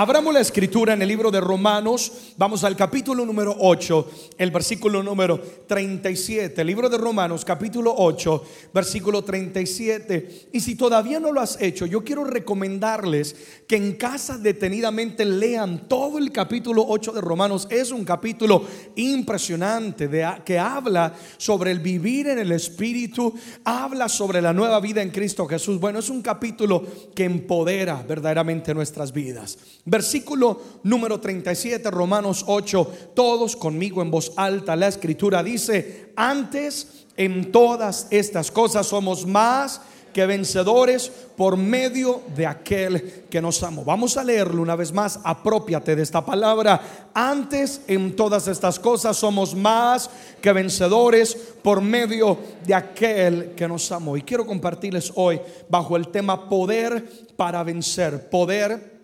Abramos la escritura en el libro de Romanos, vamos al capítulo número 8, el versículo número 37. El libro de Romanos, capítulo 8, versículo 37. Y si todavía no lo has hecho, yo quiero recomendarles que en casa detenidamente lean todo el capítulo 8 de Romanos. Es un capítulo impresionante de, que habla sobre el vivir en el Espíritu, habla sobre la nueva vida en Cristo Jesús. Bueno, es un capítulo que empodera verdaderamente nuestras vidas. Versículo número 37, Romanos 8, todos conmigo en voz alta. La escritura dice, antes en todas estas cosas somos más que vencedores por medio de aquel que nos amó. Vamos a leerlo una vez más, apropiate de esta palabra. Antes en todas estas cosas somos más que vencedores por medio de aquel que nos amó. Y quiero compartirles hoy bajo el tema poder para vencer, poder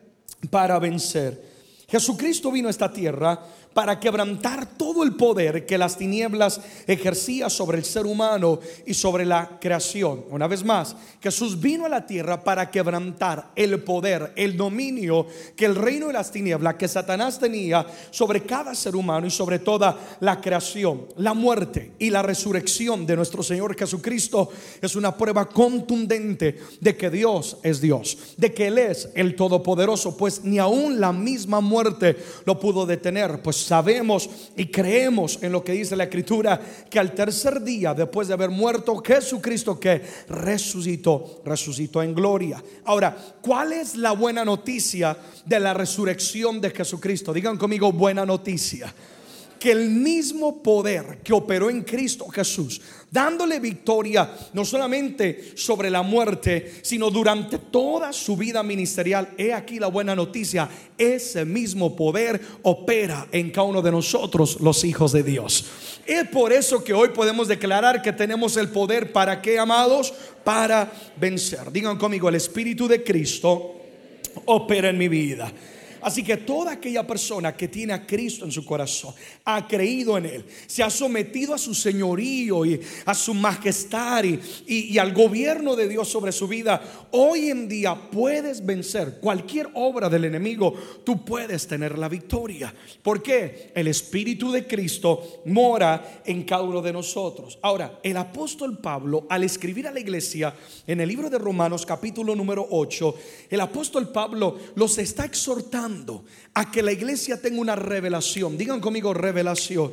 para vencer. Jesucristo vino a esta tierra para quebrantar todo el poder que las tinieblas ejercía sobre el ser humano y sobre la creación. Una vez más, Jesús vino a la tierra para quebrantar el poder, el dominio que el reino de las tinieblas, que Satanás tenía sobre cada ser humano y sobre toda la creación. La muerte y la resurrección de nuestro Señor Jesucristo es una prueba contundente de que Dios es Dios, de que Él es el Todopoderoso, pues ni aún la misma muerte lo pudo detener, pues sabemos y creemos en lo que dice la escritura, que al tercer día, después de haber muerto, Jesucristo que resucitó, resucitó en gloria. Ahora, ¿cuál es la buena noticia de la resurrección de Jesucristo? Digan conmigo buena noticia que el mismo poder que operó en Cristo Jesús, dándole victoria no solamente sobre la muerte, sino durante toda su vida ministerial, he aquí la buena noticia, ese mismo poder opera en cada uno de nosotros, los hijos de Dios. Es por eso que hoy podemos declarar que tenemos el poder para qué, amados, para vencer. Digan conmigo, el Espíritu de Cristo opera en mi vida. Así que toda aquella persona que tiene a Cristo en su corazón, ha creído en Él, se ha sometido a su señorío y a su majestad y, al gobierno de Dios sobre su vida, hoy en día puedes vencer cualquier obra del enemigo, tú puedes tener la victoria. porque El Espíritu de Cristo mora en cada uno de nosotros. Ahora, el apóstol Pablo, al escribir a la iglesia en el libro de Romanos capítulo número 8, el apóstol Pablo los está exhortando a que la iglesia tenga una revelación. Digan conmigo revelación.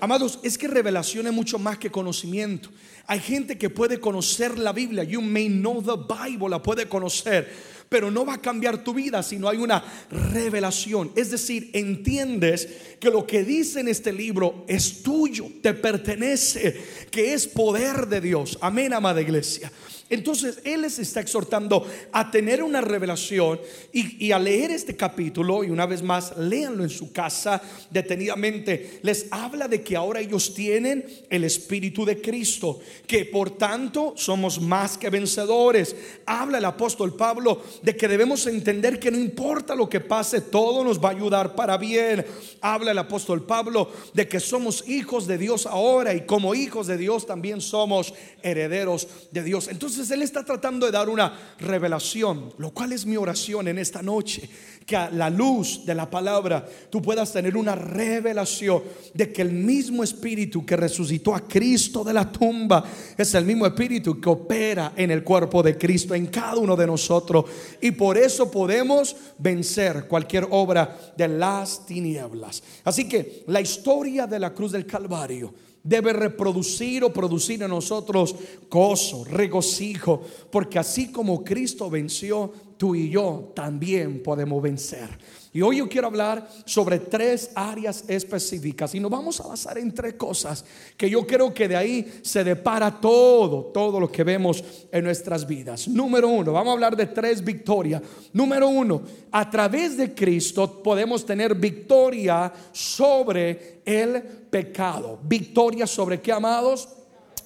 Amados, es que revelación es mucho más que conocimiento. Hay gente que puede conocer la Biblia. You may know the Bible, la puede conocer. Pero no va a cambiar tu vida si no hay una revelación. Es decir, entiendes que lo que dice en este libro es tuyo, te pertenece, que es poder de Dios. Amén, amada iglesia. Entonces Él les está exhortando a tener una revelación y, a leer este capítulo, y una vez más, léanlo en su casa detenidamente, les habla de que ahora ellos tienen el Espíritu de Cristo, que por tanto somos más que vencedores. Habla el apóstol Pablo de que debemos entender que no importa lo que pase, todo nos va a ayudar para bien. Habla el apóstol Pablo de que somos hijos de Dios ahora y como hijos de Dios también somos herederos de Dios. Entonces, entonces Él está tratando de dar una revelación, lo cual es mi oración en esta noche, que a la luz de la palabra tú puedas tener una revelación de que el mismo Espíritu que resucitó a Cristo de la tumba es el mismo Espíritu que opera en el cuerpo de Cristo, en cada uno de nosotros. Y por eso podemos vencer cualquier obra de las tinieblas. Así que la historia de la cruz del Calvario debe reproducir o producir en nosotros gozo, regocijo, porque así como Cristo venció, tú y yo también podemos vencer. Y hoy yo quiero hablar sobre tres áreas específicas y nos vamos a basar en tres cosas que yo creo que de ahí se depara todo, todo lo que vemos en nuestras vidas. Número uno, vamos a hablar de tres victorias. Número uno, a través de Cristo podemos tener victoria sobre el pecado. Victoria sobre qué, amados?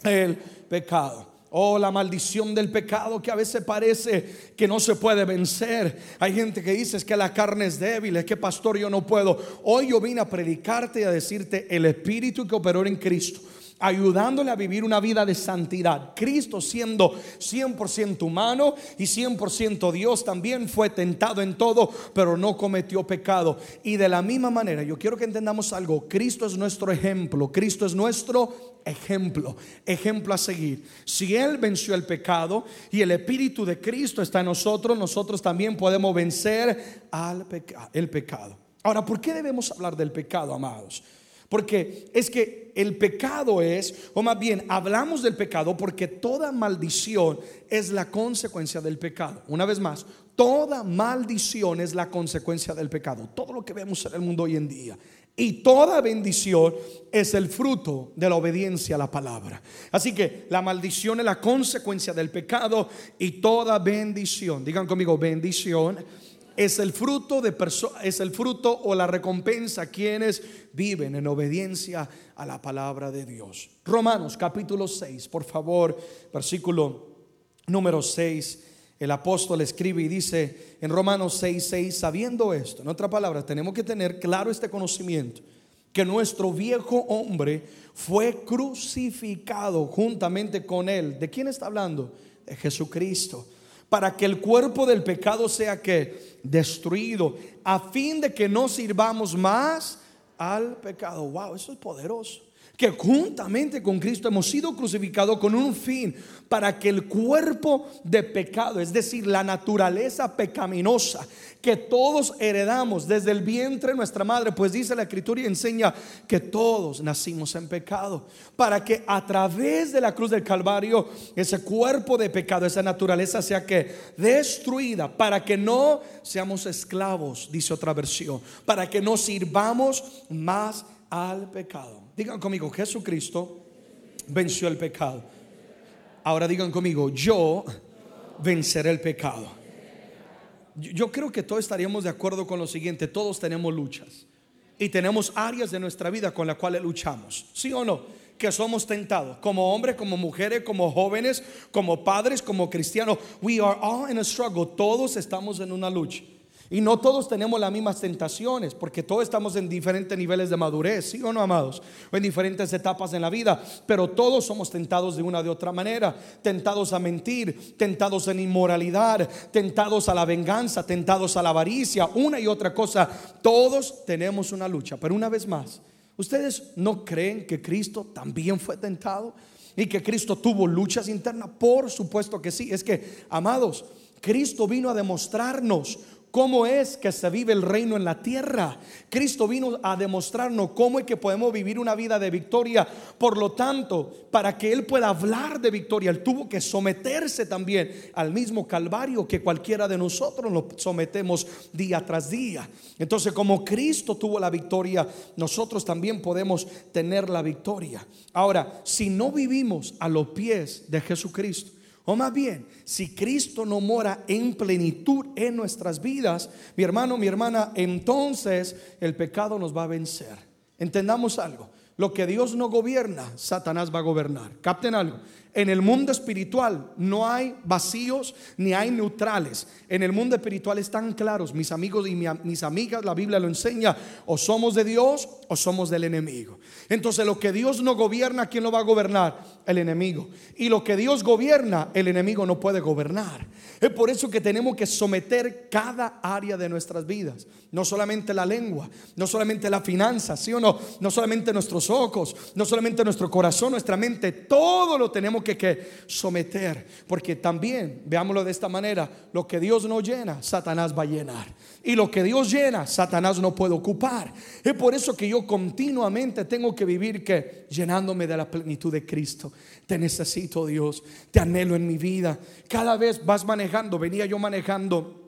El pecado. Oh, la maldición del pecado que a veces parece que no se puede vencer. Hay gente que dice es que la carne es débil, es que pastor yo no puedo. Hoy yo vine a predicarte y a decirte el espíritu que operó en Cristo ayudándole a vivir una vida de santidad. Cristo siendo 100% humano y 100% Dios también fue tentado en todo, pero no cometió pecado. Y de la misma manera, yo quiero que entendamos algo, Cristo es nuestro ejemplo, Cristo es nuestro ejemplo, ejemplo a seguir. Si Él venció el pecado y el Espíritu de Cristo está en nosotros, nosotros también podemos vencer al el pecado. Ahora, ¿por qué debemos hablar del pecado, amados? Porque es que el pecado es, o más bien, hablamos del pecado porque toda maldición es la consecuencia del pecado. Una vez más, toda maldición es la consecuencia del pecado. Todo lo que vemos en el mundo hoy en día. Y toda bendición es el fruto de la obediencia a la palabra. Así que la maldición es la consecuencia del pecado y toda bendición, digan conmigo, bendición es el fruto de es el fruto o la recompensa quienes viven en obediencia a la palabra de Dios. Romanos capítulo 6, por favor, versículo número 6. El apóstol escribe y dice en Romanos 6, 6, sabiendo esto, en otra palabra, tenemos que tener claro este conocimiento, que nuestro viejo hombre fue crucificado juntamente con él. ¿De quién está hablando? De Jesucristo para que el cuerpo del pecado sea que destruido, a fin de que no sirvamos más al pecado. Wow, eso es poderoso que juntamente con Cristo hemos sido crucificados con un fin para que el cuerpo de pecado, es decir, la naturaleza pecaminosa que todos heredamos desde el vientre de nuestra madre, pues dice la escritura y enseña que todos nacimos en pecado, para que a través de la cruz del Calvario ese cuerpo de pecado, esa naturaleza sea que destruida, para que no seamos esclavos, dice otra versión, para que no sirvamos más al pecado. Digan conmigo, Jesucristo venció el pecado. Ahora digan conmigo, yo venceré el pecado. Yo creo que todos estaríamos de acuerdo con lo siguiente, todos tenemos luchas y tenemos áreas de nuestra vida con las cuales luchamos, ¿sí o no? Que somos tentados, como hombres, como mujeres, como jóvenes, como padres, como cristianos. We are all in a struggle, todos estamos en una lucha. Y no todos tenemos las mismas tentaciones, porque todos estamos en diferentes niveles de madurez, ¿sí o no, amados? O en diferentes etapas en la vida, pero todos somos tentados de una de otra manera, tentados a mentir, tentados en inmoralidad, tentados a la venganza, tentados a la avaricia, una y otra cosa. Todos tenemos una lucha, pero una vez más, ¿ustedes no creen que Cristo también fue tentado? Y que Cristo tuvo luchas internas, por supuesto que sí. Es que, amados, Cristo vino a demostrarnos cómo es que se vive el reino en la tierra. Cristo vino a demostrarnos cómo es que podemos vivir una vida de victoria. Por lo tanto, para que Él pueda hablar de victoria, Él tuvo que someterse también al mismo calvario que cualquiera de nosotros lo sometemos día tras día. Entonces, como Cristo tuvo la victoria, nosotros también podemos tener la victoria. Ahora, si no vivimos a los pies de Jesucristo, o más bien, si Cristo no mora en plenitud en nuestras vidas, mi hermano, mi hermana, entonces el pecado nos va a vencer. Entendamos algo. Lo que Dios no gobierna, Satanás va a gobernar. Capten algo. En el mundo espiritual no hay vacíos ni hay neutrales. En el mundo espiritual están claros, mis amigos y mis amigas, la Biblia lo enseña, o somos de Dios o somos del enemigo. Entonces lo que Dios no gobierna, ¿quién lo va a gobernar? El enemigo. Y lo que Dios gobierna, el enemigo no puede gobernar. Es por eso que tenemos que someter cada área de nuestras vidas. No solamente la lengua, no solamente la finanza, ¿sí o no? No solamente nuestros ojos, no solamente nuestro corazón, nuestra mente, todo lo tenemos que, someter, porque también, veámoslo de esta manera, lo que Dios no llena, Satanás va a llenar. Y lo que Dios llena, Satanás no puede ocupar. Es por eso que yo continuamente tengo que vivir que llenándome de la plenitud de Cristo. Te necesito, Dios, te anhelo en mi vida. Cada vez vas manejando, venía yo manejando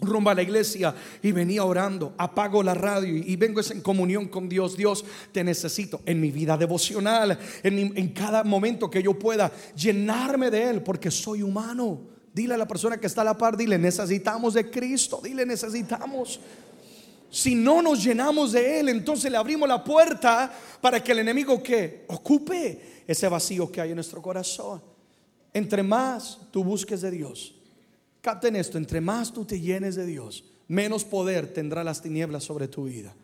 rumbo a la iglesia y venía orando, apago la radio y, vengo en comunión con Dios. Dios, te necesito en mi vida devocional, en, en cada momento que yo pueda llenarme de Él, porque soy humano. Dile a la persona que está a la par, dile, necesitamos de Cristo, dile, necesitamos. Si no nos llenamos de Él, entonces le abrimos la puerta para que el enemigo que ocupe ese vacío que hay en nuestro corazón. Entre más tú busques de Dios, Capten esto, entre más tú te llenes de Dios, menos poder tendrá las tinieblas sobre tu vida.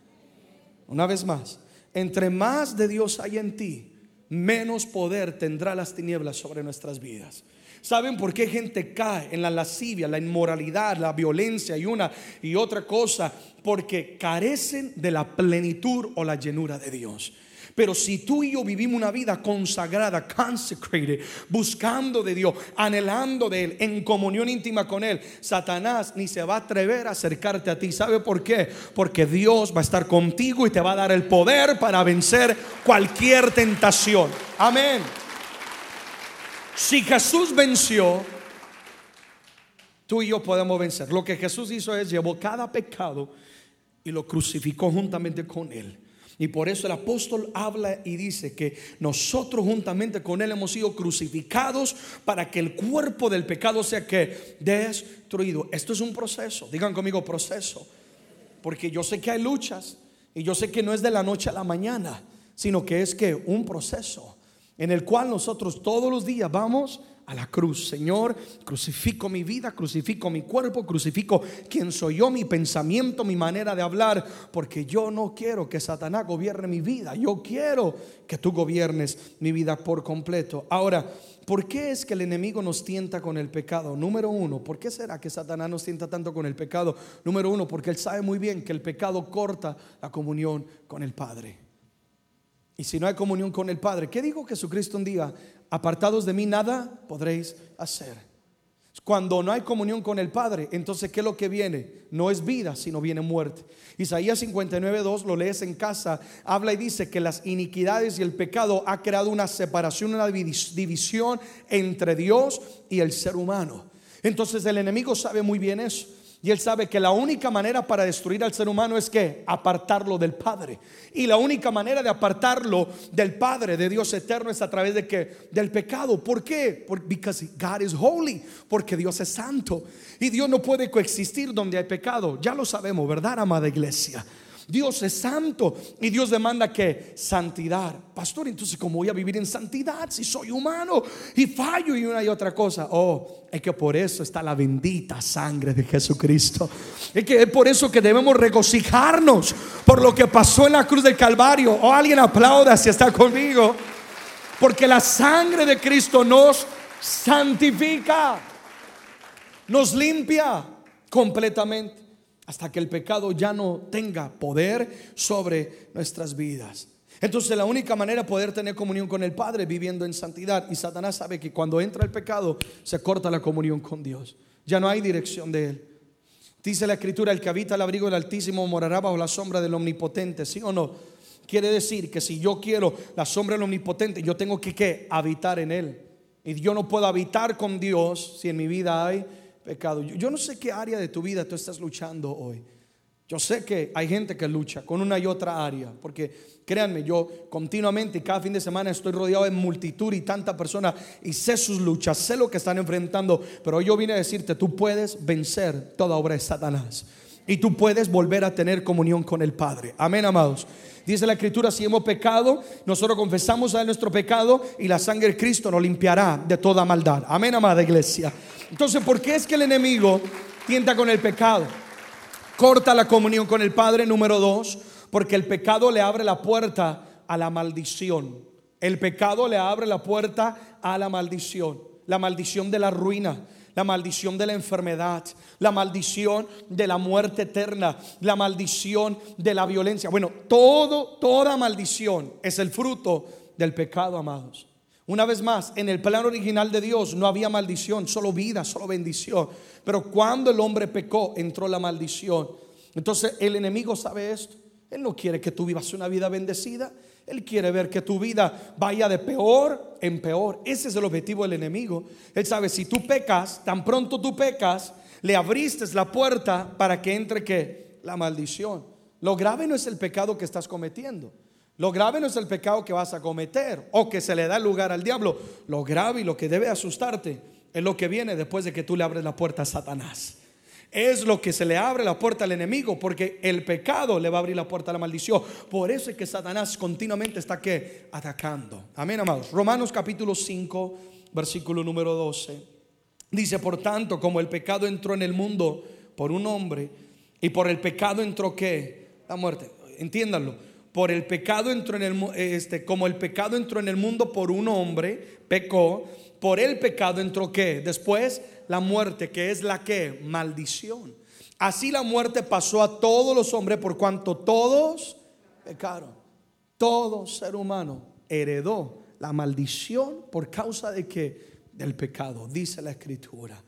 Una vez más, entre más de Dios hay en ti, menos poder tendrá las tinieblas sobre nuestras vidas. ¿Saben por qué gente cae en la lascivia, la inmoralidad, la violencia y una y otra cosa? Porque carecen de la plenitud o la llenura de Dios. Pero si tú y yo vivimos una vida consagrada, consecrated, buscando de Dios, anhelando de Él, en comunión íntima con Él, Satanás ni se va a atrever a acercarte a ti. ¿Sabe por qué? Porque Dios va a estar contigo y te va a dar el poder para vencer cualquier tentación. Amén. Si Jesús venció, tú y yo podemos vencer. Lo que Jesús hizo es llevó cada pecado y lo crucificó juntamente con Él. Y por eso el apóstol habla y dice que nosotros juntamente con Él hemos sido crucificados para que el cuerpo del pecado sea que destruido. Esto es un proceso, digan conmigo proceso, porque yo sé que hay luchas y yo sé que no es de la noche a la mañana, sino que es que un proceso en el cual nosotros todos los días vamos a la cruz. Señor, crucifico mi vida, crucifico mi cuerpo, crucifico quién soy yo, mi pensamiento, mi manera de hablar, porque yo no quiero que Satanás gobierne mi vida. Yo quiero que tú gobiernes mi vida por completo. Ahora, ¿por qué es que el enemigo nos tienta con el pecado? Número uno, ¿por qué será que Satanás nos tienta tanto con el pecado? Número uno, porque él sabe muy bien que el pecado corta la comunión con el Padre. Y si no hay comunión con el Padre, ¿qué dijo Jesucristo un día? apartados de mí nada podréis hacer. Cuando no hay comunión con el Padre, entonces ¿qué es lo que viene? No es vida, sino viene muerte. Isaías 59.2, lo lees en casa, habla y dice que las iniquidades y el pecado ha creado una separación, una división entre Dios y el ser humano. Entonces el enemigo sabe muy bien eso. Y él sabe que la única manera para destruir al ser humano es que apartarlo del Padre. Y la única manera de apartarlo del Padre, de Dios eterno, es a través de que del pecado. ¿Por qué? Porque God is holy, porque Dios es santo. Y Dios no puede coexistir donde hay pecado. Ya lo sabemos, ¿verdad, amada iglesia? Dios es santo y Dios demanda que santidad. Pastor, entonces ¿cómo voy a vivir en santidad si soy humano y fallo y una y otra cosa? Oh, es que por eso está la bendita sangre de Jesucristo. Es que es por eso que debemos regocijarnos por lo que pasó en la cruz del Calvario. O oh, alguien aplauda si está conmigo. Porque la sangre de Cristo nos santifica, nos limpia completamente hasta que el pecado ya no tenga poder sobre nuestras vidas. Entonces la única manera de poder tener comunión con el Padre viviendo en santidad. Y Satanás sabe que cuando entra el pecado se corta la comunión con Dios. Ya no hay dirección de Él. Dice la escritura, el que habita el abrigo del Altísimo morará bajo la sombra del Omnipotente. ¿Sí o no? Quiere decir que si yo quiero la sombra del Omnipotente, yo tengo que habitar en Él. Y yo no puedo habitar con Dios si en mi vida hay pecado. Yo no sé qué área de tu vida tú estás luchando hoy. Yo sé que hay gente que lucha con una y otra área, porque créanme, yo continuamente, cada fin de semana estoy rodeado de multitud y tanta personas y sé sus luchas, sé lo que están enfrentando, pero yo vine a decirte, tú puedes vencer toda obra de Satanás y tú puedes volver a tener comunión con el Padre. Amén, amados. Dice la escritura, si hemos pecado, nosotros confesamos a nuestro pecado y la sangre de Cristo nos limpiará de toda maldad. Amén, amada iglesia. Entonces, ¿por qué es que el enemigo tienta con el pecado? Corta la comunión con el Padre, número dos, porque el pecado le abre la puerta a la maldición. El pecado le abre la puerta a la maldición. La maldición de la ruina, la maldición de la enfermedad, la maldición de la muerte eterna, la maldición de la violencia. Bueno, toda maldición es el fruto del pecado, amados. Una vez más, en el plan original de Dios no había maldición, solo vida, solo bendición. Pero cuando el hombre pecó, entró la maldición. Entonces el enemigo sabe esto. Él no quiere que tú vivas una vida bendecida. Él quiere ver que tu vida vaya de peor en peor. Ese es el objetivo del enemigo. Él sabe, si tú pecas, tan pronto tú pecas, le abriste la puerta para que entre que la maldición. Lo grave no es el pecado que estás cometiendo. Lo grave no es el pecado que vas a cometer o que se le da lugar al diablo. Lo grave y lo que debe asustarte es lo que viene después de que tú le abres la puerta a Satanás. Es lo que se le abre la puerta al enemigo, porque el pecado le va a abrir la puerta a la maldición. Por eso es que Satanás continuamente está que atacando. Amén, amados. Romanos capítulo 5, versículo número 12. Dice, por tanto, como el pecado entró en el mundo por un hombre, y por el pecado entró que la muerte. Entiéndanlo por el pecado entró en el este como el pecado entró en el mundo por un hombre, pecó, por el pecado entró qué? Después la muerte, que es la que maldición. Así la muerte pasó a todos los hombres por cuanto todos pecaron. Todo ser humano heredó la maldición por causa de que del pecado, dice la escritura.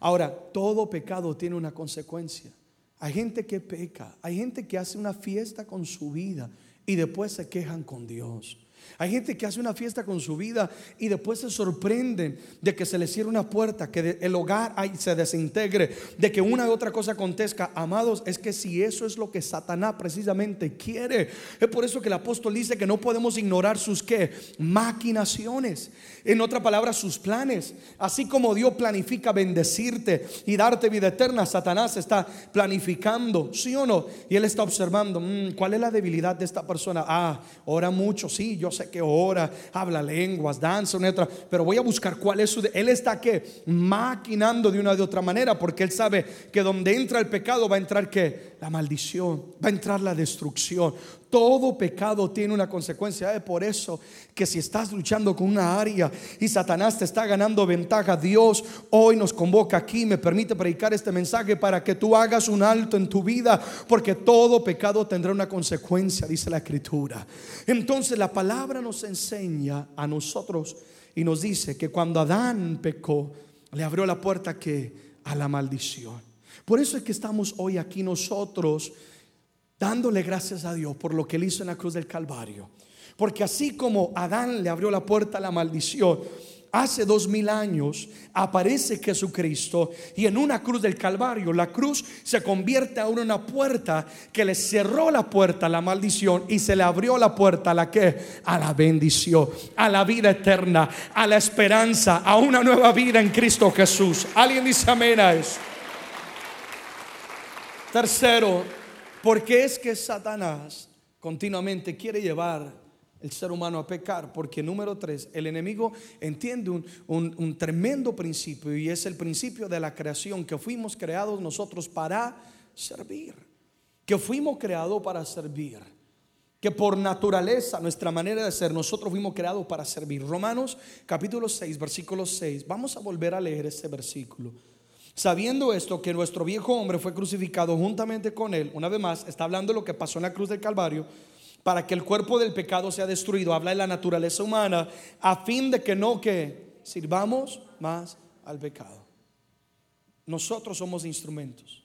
Ahora, todo pecado tiene una consecuencia. Hay gente que peca, hay gente que hace una fiesta con su vida y después se quejan con Dios. Hay gente que hace una fiesta con su vida y después se sorprenden de que se le cierre una puerta, que el hogar se desintegre, de que una u otra cosa acontezca. Amados, es que si eso es lo que Satanás precisamente quiere, es por eso que el apóstol dice que no podemos ignorar sus qué, maquinaciones. En otra palabra, sus planes. Así como Dios planifica bendecirte y darte vida eterna, Satanás está planificando, ¿sí o no? Y él está observando, mm, ¿cuál es la debilidad de esta persona? Ah, ora mucho, sí, yo sé que ora, habla lenguas, danza, una otra, pero voy a buscar cuál es su... él está que maquinando de una de otra manera, porque él sabe que donde entra el pecado va a entrar que la maldición, va a entrar la destrucción. Todo pecado tiene una consecuencia. Es por eso que si estás luchando con una área y Satanás te está ganando ventaja, Dios hoy nos convoca aquí, me permite predicar este mensaje para que tú hagas un alto en tu vida, porque todo pecado tendrá una consecuencia, dice la escritura. Entonces la palabra nos enseña a nosotros y nos dice que cuando Adán pecó, le abrió la puerta que a la maldición. Por eso es que estamos hoy aquí nosotros dándole gracias a Dios por lo que él hizo en la cruz del Calvario. Porque así como Adán le abrió la puerta a la maldición, hace dos mil años aparece Jesucristo y en una cruz del Calvario la cruz se convierte ahora en una puerta que le cerró la puerta a la maldición y se le abrió la puerta a la que a la bendición, a la vida eterna, a la esperanza, a una nueva vida en Cristo Jesús. Alguien dice amén a eso. Tercero, ¿Por qué es que Satanás continuamente quiere llevar el ser humano a pecar? Porque número tres, el enemigo entiende un, tremendo principio y es el principio de la creación, que fuimos creados nosotros para servir, que fuimos creados para servir que por naturaleza, nuestra manera de ser, nosotros fuimos creados para servir. Romanos capítulo 6, versículo 6. Vamos a volver a leer ese versículo. Sabiendo esto, que nuestro viejo hombre fue crucificado juntamente con él, una vez más, está hablando de lo que pasó en la cruz del Calvario, para que el cuerpo del pecado sea destruido, habla de la naturaleza humana, a fin de que no que sirvamos más al pecado. Nosotros somos instrumentos.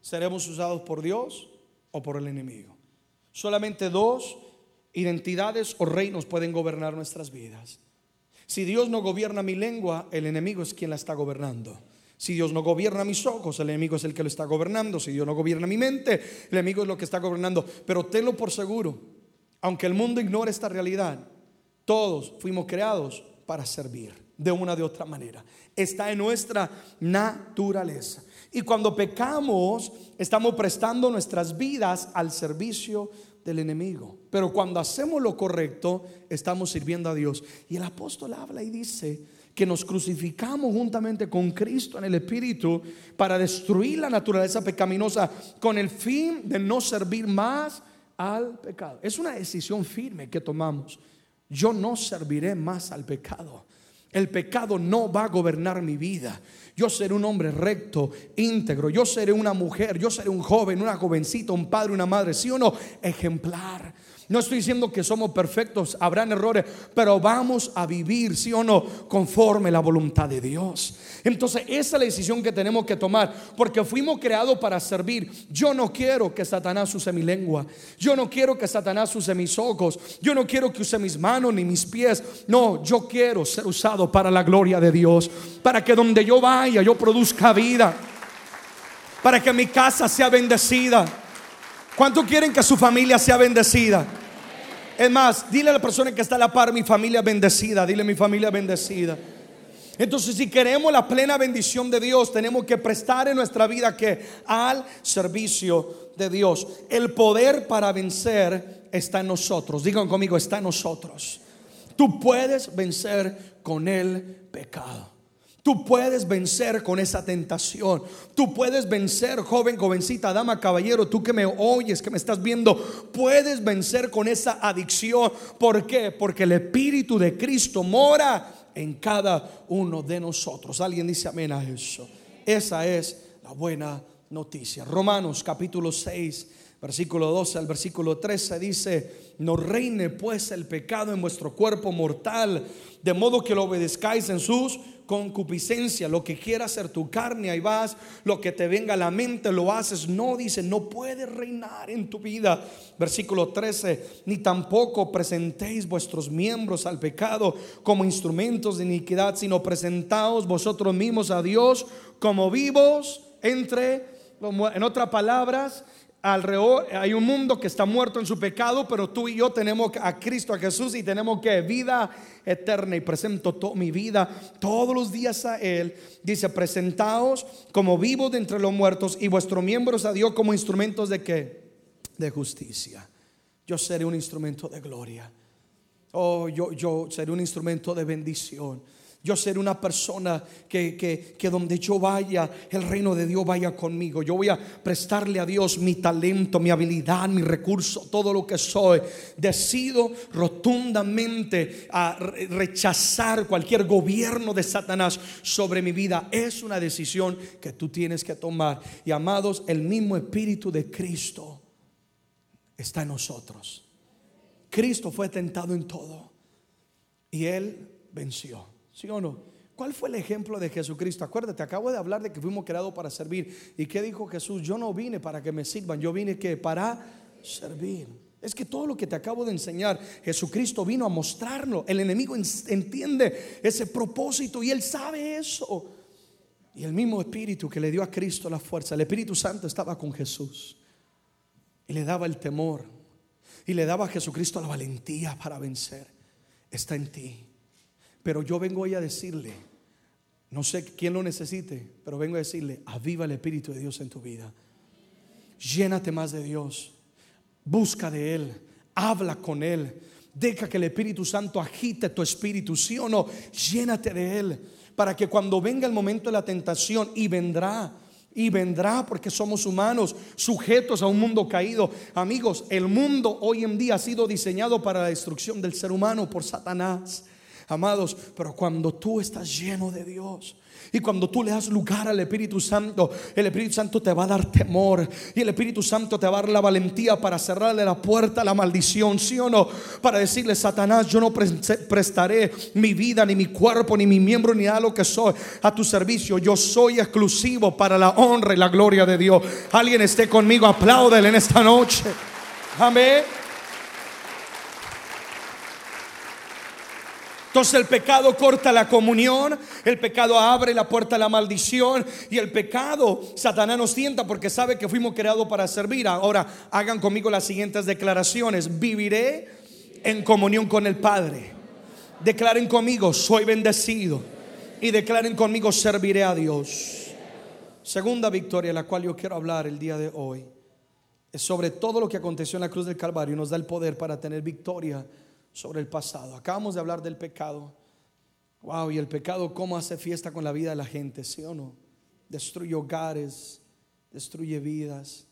Seremos usados por Dios o por el enemigo. Solamente dos identidades o reinos pueden gobernar nuestras vidas. Si Dios no gobierna mi lengua, el enemigo es quien la está gobernando. Si Dios no gobierna mis ojos, el enemigo es el que lo está gobernando. Si Dios no gobierna mi mente, el enemigo es lo que está gobernando. Pero tenlo por seguro, aunque el mundo ignore esta realidad, todos fuimos creados para servir de una de otra manera. Está en nuestra naturaleza. Y cuando pecamos, estamos prestando nuestras vidas al servicio del enemigo. Pero cuando hacemos lo correcto, estamos sirviendo a Dios. Y el apóstol habla y dice, que nos crucificamos juntamente con Cristo en el Espíritu para destruir la naturaleza pecaminosa con el fin de no servir más al pecado. Es una decisión firme que tomamos. Yo no serviré más al pecado. El pecado no va a gobernar mi vida. Yo seré un hombre recto, íntegro. Yo seré una mujer. Yo seré un joven, una jovencita, un padre, una madre. ¿Sí o no? Ejemplar. No estoy diciendo que somos perfectos, habrán errores, pero vamos a vivir, sí o no, conforme la voluntad de Dios. Entonces, esa es la decisión que tenemos que tomar, porque fuimos creados para servir. Yo no quiero que Satanás use mi lengua, yo no quiero que Satanás use mis ojos, yo no quiero que use mis manos ni mis pies. No, yo quiero ser usado para la gloria de Dios, para que donde yo vaya yo produzca vida, para que mi casa sea bendecida. ¿Cuánto quieren que su familia sea bendecida? Es más, dile a la persona que está a la par, mi familia bendecida, dile mi familia bendecida. Entonces, si queremos la plena bendición de Dios, tenemos que prestar en nuestra vida que al servicio de Dios. El poder para vencer está en nosotros. Digan conmigo, está en nosotros. Tú puedes vencer con el pecado. Tú puedes vencer con esa tentación. Tú puedes vencer, joven, jovencita, dama, caballero, tú que me oyes, que me estás viendo, puedes vencer con esa adicción. ¿Por qué? Porque el Espíritu de Cristo mora en cada uno de nosotros. Alguien dice amén a eso. Esa es la buena noticia. Romanos capítulo 6 versículo 12 al versículo 13 dice, no reine pues el pecado en vuestro cuerpo mortal, de modo que lo obedezcáis en sus concupiscencias, lo que quiera hacer tu carne, ahí vas, lo que te venga a la mente, lo haces, no dice, no puede reinar en tu vida. Versículo 13, ni tampoco presentéis vuestros miembros al pecado como instrumentos de iniquidad, sino presentaos vosotros mismos a Dios como vivos entre, en otras palabras, alrededor hay un mundo que está muerto en su pecado, pero tú y yo tenemos a Cristo, a Jesús y tenemos que vida eterna y presento mi vida todos los días a Él. Dice, presentaos como vivos de entre los muertos y vuestros miembros a Dios como instrumentos de qué? De justicia. Yo seré un instrumento de gloria. Oh, yo, yo seré un instrumento de bendición. Yo seré una persona que, que, donde yo vaya, el reino de Dios vaya conmigo. Yo voy a prestarle a Dios mi talento, mi habilidad, mi recurso, todo lo que soy. Decido rotundamente a rechazar cualquier gobierno de Satanás sobre mi vida. Es una decisión que tú tienes que tomar. Y amados, el mismo Espíritu de Cristo está en nosotros. Cristo fue tentado en todo y Él venció. ¿Sí o no? ¿Cuál fue el ejemplo de Jesucristo? Acuérdate, acabo de hablar de que fuimos creados para servir. ¿Y qué dijo Jesús? Yo no vine para que me sirvan, yo vine que para servir. Es que todo lo que te acabo de enseñar, Jesucristo vino a mostrarlo. El enemigo entiende ese propósito y él sabe eso. Y el mismo Espíritu que le dio a Cristo la fuerza, el Espíritu Santo estaba con Jesús y le daba el temor y le daba a Jesucristo la valentía para vencer. Está en ti. Pero yo vengo hoy a decirle, no sé quién lo necesite, pero vengo a decirle, aviva el Espíritu de Dios en tu vida. Llénate más de Dios. Busca de Él. Habla con Él. Deja que el Espíritu Santo agite tu espíritu, sí o no. Llénate de Él. Para que cuando venga el momento de la tentación, y vendrá, y vendrá porque somos humanos, sujetos a un mundo caído. Amigos, el mundo hoy en día ha sido diseñado para la destrucción del ser humano por Satanás. Amados, pero cuando tú estás lleno de Dios, y cuando tú le das lugar al Espíritu Santo, el Espíritu Santo te va a dar temor. Y el Espíritu Santo te va a dar la valentía para cerrarle la puerta a la maldición, ¿sí o no? Para decirle, Satanás, yo no prestaré mi vida, ni mi cuerpo, ni mi miembro, ni a lo que soy a tu servicio. Yo soy exclusivo para la honra y la gloria de Dios. Alguien esté conmigo, apláudele en esta noche. Amén. Entonces el pecado corta la comunión, el pecado abre la puerta a la maldición y el pecado Satanás nos tienta porque sabe que fuimos creados para servir. Ahora hagan conmigo las siguientes declaraciones. Viviré en comunión con el Padre. Declaren conmigo, soy bendecido. Y declaren conmigo, serviré a Dios. Segunda victoria, la cual yo quiero hablar el día de hoy, es sobre todo lo que aconteció en la cruz del Calvario. Nos da el poder para tener victoria sobre el pasado. Acabamos de hablar del pecado. Wow, y el pecado cómo hace fiesta con la vida de la gente, ¿sí o no? Destruye hogares, destruye vidas,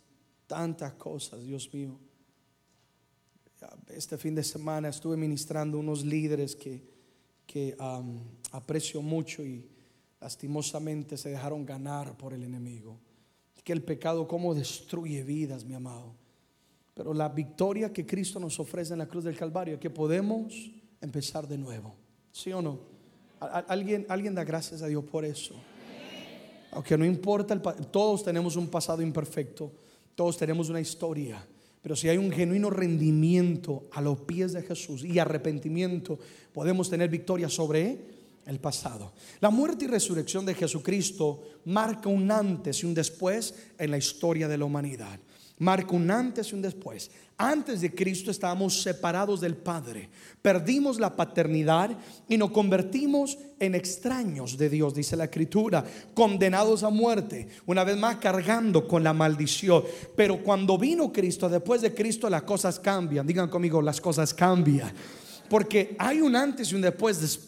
tantas cosas, Dios mío. Este fin de semana estuve ministrando unos líderes que, que aprecio mucho y lastimosamente se dejaron ganar por el enemigo. Que el pecado cómo destruye vidas, mi amado. Pero la victoria que Cristo nos ofrece en la cruz del Calvario es que podemos empezar de nuevo. ¿Sí o no? ¿Alguien, alguien da gracias a Dios por eso. Aunque no importa, todos tenemos un pasado imperfecto, todos tenemos una historia. Pero si hay un genuino rendimiento a los pies de Jesús y arrepentimiento, podemos tener victoria sobre el pasado. La muerte y resurrección de Jesucristo marca un antes y un después en la historia de la humanidad marca un antes y un después. Antes de Cristo estábamos separados del Padre, perdimos la paternidad y nos convertimos en extraños de Dios, dice la Escritura, condenados a muerte, una vez más cargando con la maldición. Pero cuando vino Cristo, después de Cristo las cosas cambian, digan conmigo, las cosas cambian. Porque hay un antes y un después,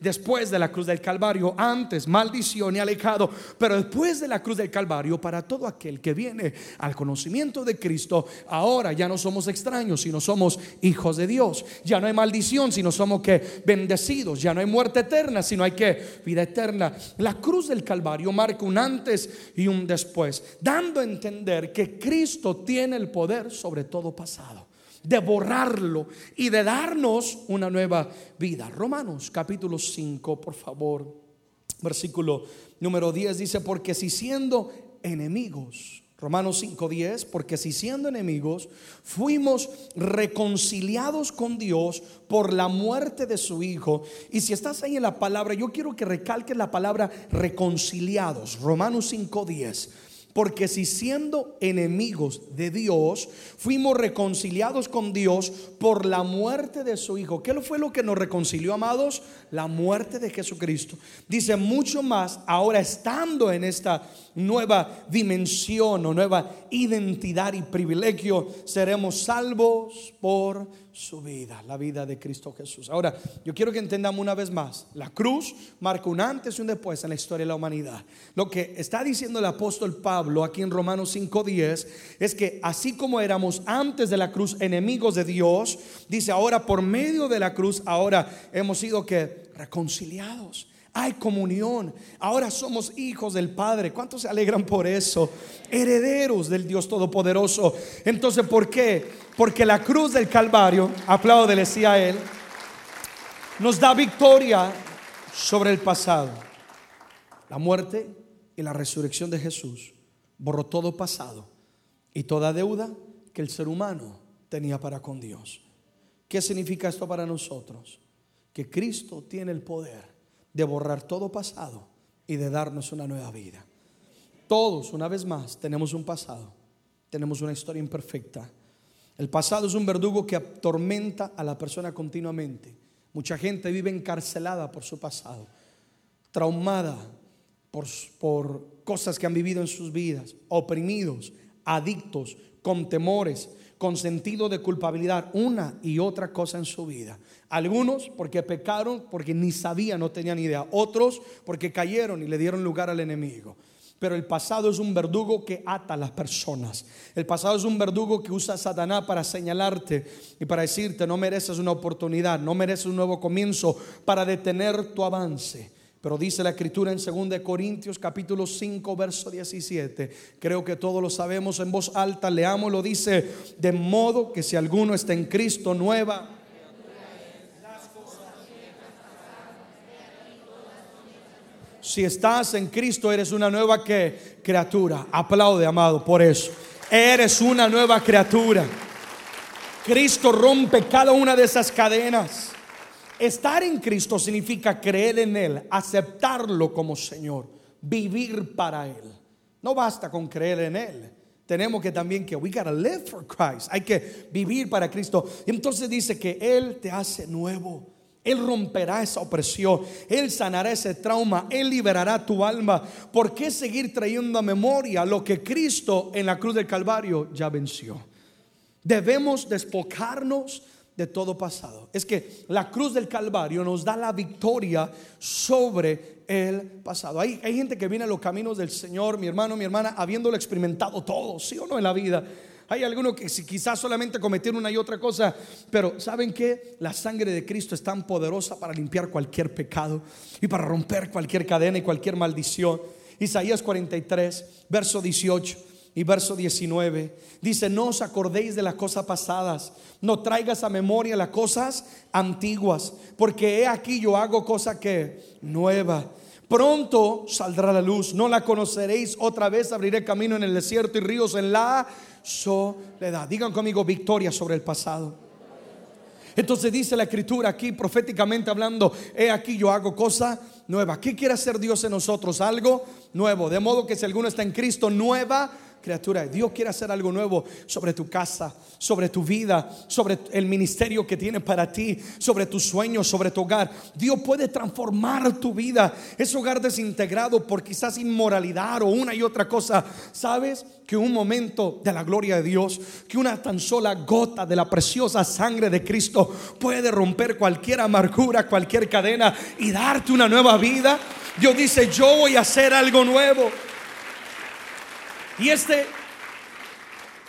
después de la cruz del Calvario, antes maldición y alejado, pero después de la cruz del Calvario, para todo aquel que viene al conocimiento de Cristo, ahora ya no somos extraños, sino somos hijos de Dios. Ya no hay maldición, sino somos que bendecidos. Ya no hay muerte eterna, sino hay que vida eterna. La cruz del Calvario marca un antes y un después, dando a entender que Cristo tiene el poder sobre todo pasado de borrarlo y de darnos una nueva vida. Romanos capítulo 5, por favor, versículo número 10 dice, porque si siendo enemigos, Romanos 5:10, porque si siendo enemigos fuimos reconciliados con Dios por la muerte de su Hijo, y si estás ahí en la palabra, yo quiero que recalques la palabra reconciliados, Romanos 5:10. Porque si siendo enemigos de Dios, fuimos reconciliados con Dios por la muerte de su Hijo. ¿Qué fue lo que nos reconcilió, amados? La muerte de Jesucristo. Dice mucho más, ahora estando en esta nueva dimensión o nueva identidad y privilegio, seremos salvos por su vida, la vida de Cristo Jesús. Ahora, yo quiero que entendamos una vez más, la cruz marca un antes y un después en la historia de la humanidad. Lo que está diciendo el apóstol Pablo aquí en Romanos 5:10 es que así como éramos antes de la cruz enemigos de Dios, dice ahora por medio de la cruz, ahora hemos sido que reconciliados. Hay comunión. Ahora somos hijos del Padre. ¿Cuántos se alegran por eso? Herederos del Dios Todopoderoso. Entonces, ¿por qué? Porque la cruz del Calvario, aplaudo, decía él, nos da victoria sobre el pasado. La muerte y la resurrección de Jesús borró todo pasado y toda deuda que el ser humano tenía para con Dios. ¿Qué significa esto para nosotros? Que Cristo tiene el poder de borrar todo pasado y de darnos una nueva vida. Todos, una vez más, tenemos un pasado, tenemos una historia imperfecta. El pasado es un verdugo que atormenta a la persona continuamente. Mucha gente vive encarcelada por su pasado, traumada por, por cosas que han vivido en sus vidas, oprimidos, adictos, con temores, con sentido de culpabilidad una y otra cosa en su vida. Algunos porque pecaron, porque ni sabían, no tenían idea. Otros porque cayeron y le dieron lugar al enemigo. Pero el pasado es un verdugo que ata a las personas. El pasado es un verdugo que usa Satanás para señalarte y para decirte no mereces una oportunidad, no mereces un nuevo comienzo, para detener tu avance. Pero dice la escritura en 2 Corintios capítulo 5 verso 17. Creo que todos lo sabemos en voz alta, leámoslo, dice, de modo que si alguno está en Cristo nueva, si estás en Cristo eres una nueva que criatura. Aplaude, amado, por eso. Eres una nueva criatura. Cristo rompe cada una de esas cadenas. Estar en Cristo significa creer en Él, aceptarlo como Señor, vivir para Él. No basta con creer en Él. Tenemos que también que we gotta live for Christ. Hay que vivir para Cristo. Entonces dice que Él te hace nuevo. Él romperá esa opresión, Él sanará ese trauma, Él liberará tu alma. ¿Por qué seguir trayendo a memoria lo que Cristo en la cruz del Calvario ya venció? Debemos despojarnos de todo pasado. Es que la cruz del Calvario nos da la victoria sobre el pasado. Hay, hay gente que viene a los caminos del Señor, mi hermano, mi hermana, habiéndolo experimentado todo, sí o no en la vida. Hay algunos que quizás solamente cometieron una y otra cosa, pero ¿saben que La sangre de Cristo es tan poderosa para limpiar cualquier pecado y para romper cualquier cadena y cualquier maldición. Isaías 43, verso 18 y verso 19. Dice, no os acordéis de las cosas pasadas, no traigas a memoria las cosas antiguas, porque he aquí yo hago cosa que nueva. Pronto saldrá la luz, no la conoceréis, otra vez abriré camino en el desierto y ríos en la soledad. Digan conmigo victoria sobre el pasado. Entonces dice la escritura aquí proféticamente hablando, he aquí yo hago cosa nueva. ¿Qué quiere hacer Dios en nosotros? Algo nuevo. De modo que si alguno está en Cristo, nueva criatura. Dios quiere hacer algo nuevo sobre tu casa, sobre tu vida, sobre el ministerio que tiene para ti, sobre tus sueños, sobre tu hogar. Dios puede transformar tu vida. Ese hogar desintegrado por quizás inmoralidad o una y otra cosa. ¿Sabes? Que un momento de la gloria de Dios, que una tan sola gota de la preciosa sangre de Cristo puede romper cualquier amargura, cualquier cadena y darte una nueva vida. Dios dice, yo voy a hacer algo nuevo. Y este,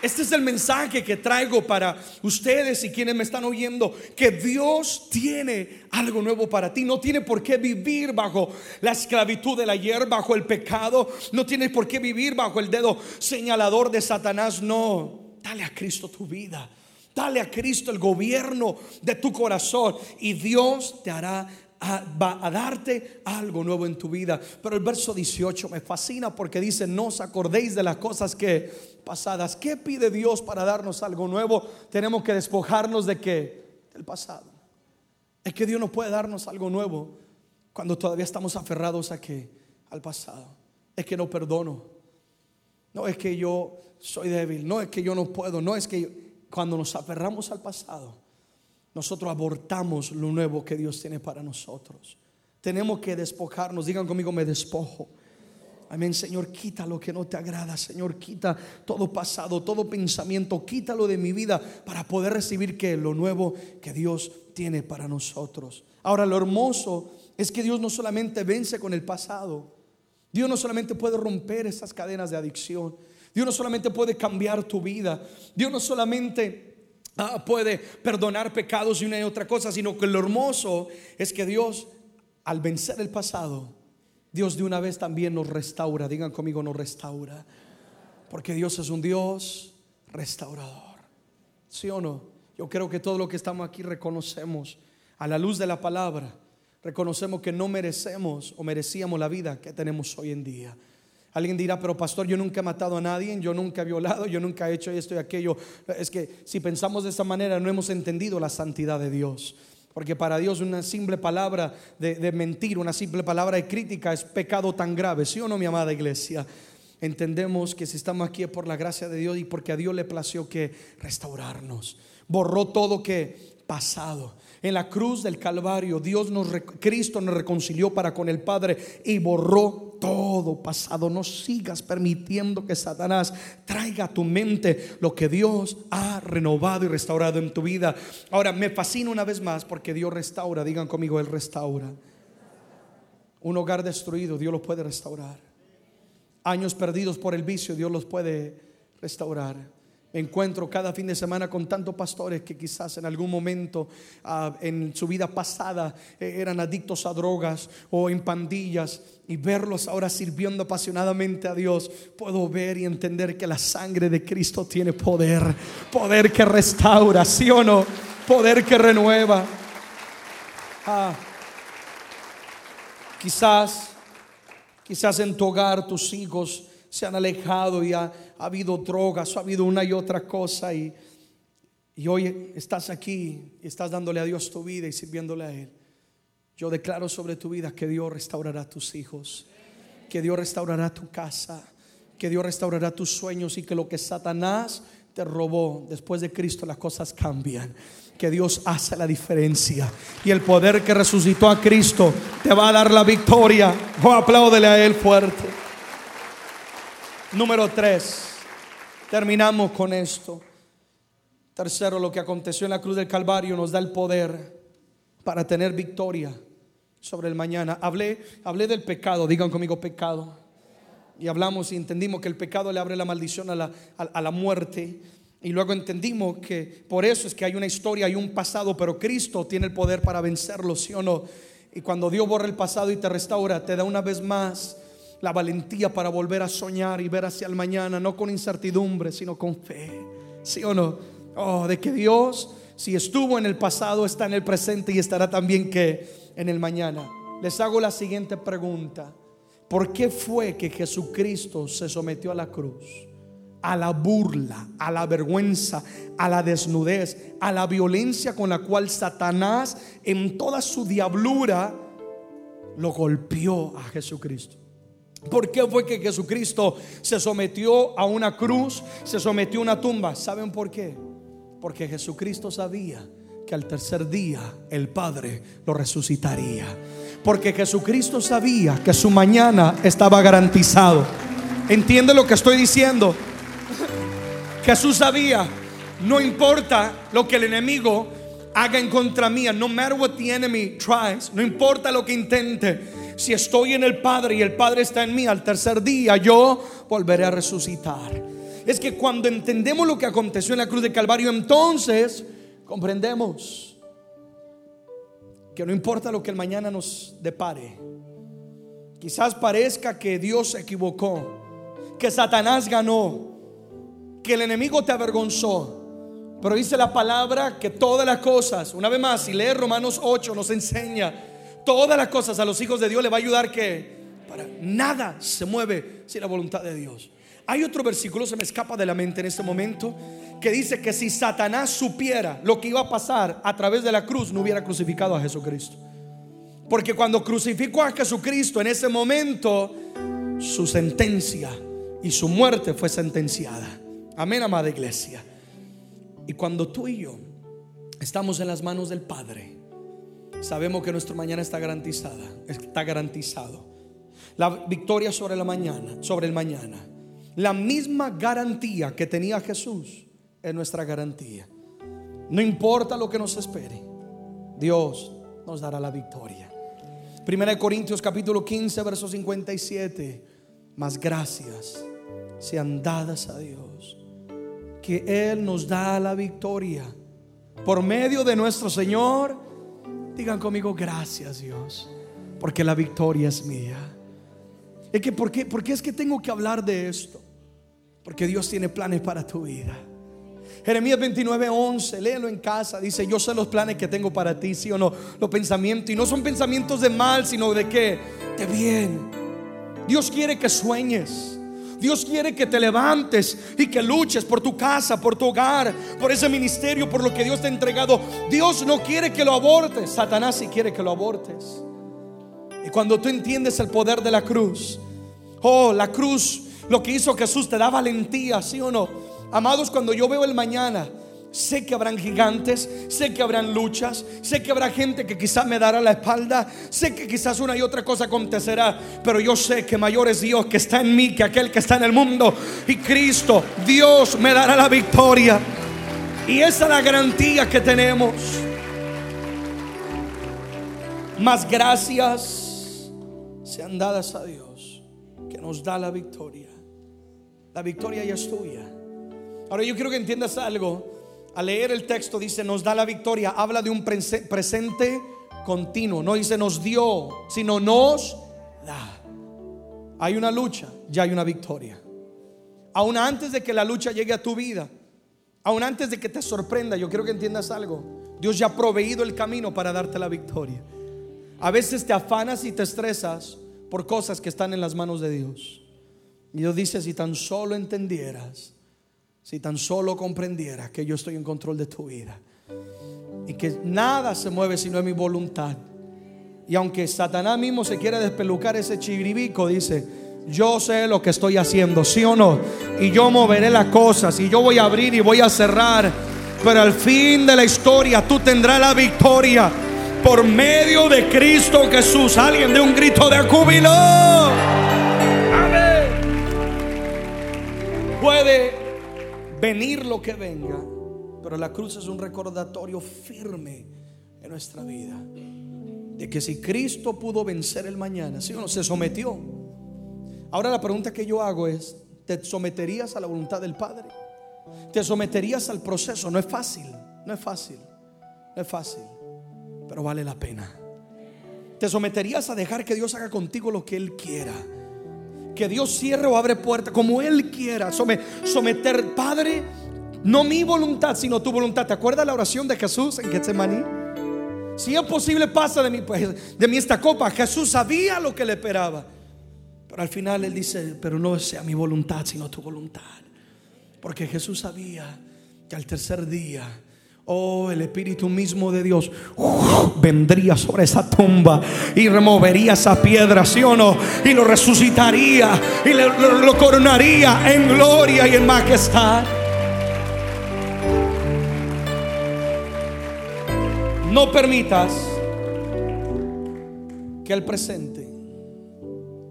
este es el mensaje que traigo para ustedes y quienes me están oyendo, que Dios tiene algo nuevo para ti. No tiene por qué vivir bajo la esclavitud del ayer, bajo el pecado. No tienes por qué vivir bajo el dedo señalador de Satanás. No, dale a Cristo tu vida. Dale a Cristo el gobierno de tu corazón y Dios te hará va a darte algo nuevo en tu vida. Pero el verso 18 me fascina porque dice, no os acordéis de las cosas que pasadas. ¿Qué pide Dios para darnos algo nuevo? Tenemos que despojarnos de qué? Del pasado. Es que Dios no puede darnos algo nuevo cuando todavía estamos aferrados a qué? Al pasado. Es que no perdono. No es que yo soy débil. No es que yo no puedo. No es que cuando nos aferramos al pasado nosotros abortamos lo nuevo que Dios tiene para nosotros. Tenemos que despojarnos. Digan conmigo, me despojo. Amén, Señor, quita lo que no te agrada, Señor, quita todo pasado, todo pensamiento, quítalo de mi vida para poder recibir que lo nuevo que Dios tiene para nosotros. Ahora, lo hermoso es que Dios no solamente vence con el pasado, Dios no solamente puede romper esas cadenas de adicción, Dios no solamente puede cambiar tu vida, Dios no solamente Puede perdonar pecados y una y otra cosa, sino que lo hermoso es que Dios, al vencer el pasado, Dios de una vez también nos restaura. Digan conmigo, nos restaura. Porque Dios es un Dios restaurador. ¿Sí o no? Yo creo que todo lo que estamos aquí reconocemos a la luz de la palabra. Reconocemos que no merecemos o merecíamos la vida que tenemos hoy en día. Alguien dirá, pero pastor, yo nunca he matado a nadie, yo nunca he violado, yo nunca he hecho esto y aquello. Es que si pensamos de esa manera no hemos entendido la santidad de Dios. Porque para Dios una simple palabra de, mentir, una simple palabra de crítica es pecado tan grave. ¿Sí o no, mi amada iglesia? Entendemos que si estamos aquí es por la gracia de Dios y porque a Dios le plació que restaurarnos. Borró todo que pasado. En la cruz del Calvario, Dios nos, Cristo nos reconcilió para con el Padre y borró todo pasado. No sigas permitiendo que Satanás traiga a tu mente lo que Dios ha renovado y restaurado en tu vida. Ahora, me fascina una vez más porque Dios restaura. Digan conmigo, Él restaura. Un hogar destruido, Dios lo puede restaurar. Años perdidos por el vicio, Dios los puede restaurar encuentro cada fin de semana con tantos pastores que quizás en algún momento ah, en su vida pasada eh, eran adictos a drogas o en pandillas y verlos ahora sirviendo apasionadamente a Dios, puedo ver y entender que la sangre de Cristo tiene poder, poder que restaura, sí o no, poder que renueva. Ah, quizás, quizás en tu hogar tus hijos se han alejado y ha, habido drogas, ha habido una y otra cosa y, y hoy estás aquí y estás dándole a Dios tu vida y sirviéndole a Él. Yo declaro sobre tu vida que Dios restaurará tus hijos, que Dios restaurará tu casa, que Dios restaurará tus sueños y que lo que Satanás te robó después de Cristo las cosas cambian. Que Dios hace la diferencia y el poder que resucitó a Cristo te va a dar la victoria. Oh, apláudele a Él fuerte. Número tres, terminamos con esto. Tercero, lo que aconteció en la cruz del Calvario nos da el poder para tener victoria sobre el mañana. Hablé, hablé del pecado, digan conmigo pecado. Y hablamos y entendimos que el pecado le abre la maldición a la, a la muerte. Y luego entendimos que por eso es que hay una historia y un pasado, pero Cristo tiene el poder para vencerlo, ¿sí o no? Y cuando Dios borra el pasado y te restaura, te da una vez más la valentía para volver a soñar y ver hacia el mañana, no con incertidumbre, sino con fe. ¿Sí o no? Oh, de que Dios, si estuvo en el pasado, está en el presente y estará también que en el mañana. Les hago la siguiente pregunta. ¿Por qué fue que Jesucristo se sometió a la cruz? A la burla, a la vergüenza, a la desnudez, a la violencia con la cual Satanás en toda su diablura lo golpeó a Jesucristo. ¿Por qué fue que Jesucristo se sometió a una cruz, se sometió a una tumba? ¿Saben por qué? Porque Jesucristo sabía que al tercer día el Padre lo resucitaría. Porque Jesucristo sabía que su mañana estaba garantizado. ¿Entiende lo que estoy diciendo? Jesús sabía, no importa lo que el enemigo haga en contra mía, no matter what the enemy tries, no importa lo que intente si estoy en el Padre y el Padre está en mí, al tercer día yo volveré a resucitar. Es que cuando entendemos lo que aconteció en la cruz de Calvario, entonces comprendemos que no importa lo que el mañana nos depare. Quizás parezca que Dios se equivocó, que Satanás ganó, que el enemigo te avergonzó. Pero dice la palabra que todas las cosas, una vez más, si lees Romanos 8, nos enseña todas las cosas a los hijos de Dios le va a ayudar que para nada se mueve sin la voluntad de Dios. Hay otro versículo, se me escapa de la mente en este momento, que dice que si Satanás supiera lo que iba a pasar a través de la cruz, no hubiera crucificado a Jesucristo. Porque cuando crucificó a Jesucristo en ese momento, su sentencia y su muerte fue sentenciada. Amén, amada iglesia. Y cuando tú y yo estamos en las manos del Padre, sabemos que nuestro mañana está garantizada, está garantizado. La victoria sobre la mañana, sobre el mañana. La misma garantía que tenía Jesús es nuestra garantía. No importa lo que nos espere, Dios nos dará la victoria. Primera de Corintios capítulo 15, verso 57. Más gracias sean dadas a Dios, que Él nos da la victoria por medio de nuestro Señor Digan conmigo, gracias Dios, porque la victoria es mía. Es que, ¿por qué, ¿por qué es que tengo que hablar de esto? Porque Dios tiene planes para tu vida. Jeremías 29, 11, léelo en casa. Dice: Yo sé los planes que tengo para ti, sí o no. Los pensamientos, y no son pensamientos de mal, sino de qué? De bien. Dios quiere que sueñes. Dios quiere que te levantes y que luches por tu casa, por tu hogar, por ese ministerio, por lo que Dios te ha entregado. Dios no quiere que lo abortes. Satanás sí quiere que lo abortes. Y cuando tú entiendes el poder de la cruz, oh, la cruz, lo que hizo Jesús te da valentía, ¿sí o no? Amados, cuando yo veo el mañana, Sé que habrán gigantes, sé que habrán luchas, sé que habrá gente que quizás me dará la espalda, sé que quizás una y otra cosa acontecerá, pero yo sé que mayor es Dios que está en mí que aquel que está en el mundo. Y Cristo, Dios me dará la victoria. Y esa es la garantía que tenemos. Más gracias sean dadas a Dios que nos da la victoria. La victoria ya es tuya. Ahora yo quiero que entiendas algo al leer el texto dice nos da la victoria, habla de un presente continuo, no dice nos dio, sino nos da. Hay una lucha, ya hay una victoria. Aún antes de que la lucha llegue a tu vida, aún antes de que te sorprenda, yo quiero que entiendas algo. Dios ya ha proveído el camino para darte la victoria. A veces te afanas y te estresas por cosas que están en las manos de Dios. Y Dios dice, si tan solo entendieras si tan solo comprendiera que yo estoy en control de tu vida y que nada se mueve si no es mi voluntad. Y aunque Satanás mismo se quiera despelucar ese chiribico, dice, yo sé lo que estoy haciendo, sí o no. Y yo moveré las cosas y yo voy a abrir y voy a cerrar. Pero al fin de la historia tú tendrás la victoria por medio de Cristo Jesús. Alguien de un grito de júbilo. Amén. Puede venir lo que venga, pero la cruz es un recordatorio firme en nuestra vida de que si Cristo pudo vencer el mañana, si uno se sometió. Ahora la pregunta que yo hago es, ¿te someterías a la voluntad del Padre? ¿Te someterías al proceso? No es fácil, no es fácil, no es fácil, pero vale la pena. ¿Te someterías a dejar que Dios haga contigo lo que Él quiera? Que Dios cierre o abre puertas como Él quiera. Someter, Padre, no mi voluntad, sino tu voluntad. ¿Te acuerdas la oración de Jesús en Getsemaní? Si es posible, pasa de mí, pues, de mí esta copa. Jesús sabía lo que le esperaba. Pero al final Él dice, pero no sea mi voluntad, sino tu voluntad. Porque Jesús sabía que al tercer día Oh, el Espíritu mismo de Dios vendría sobre esa tumba y removería esa piedra, ¿sí o no? Y lo resucitaría y lo coronaría en gloria y en majestad. No permitas que el presente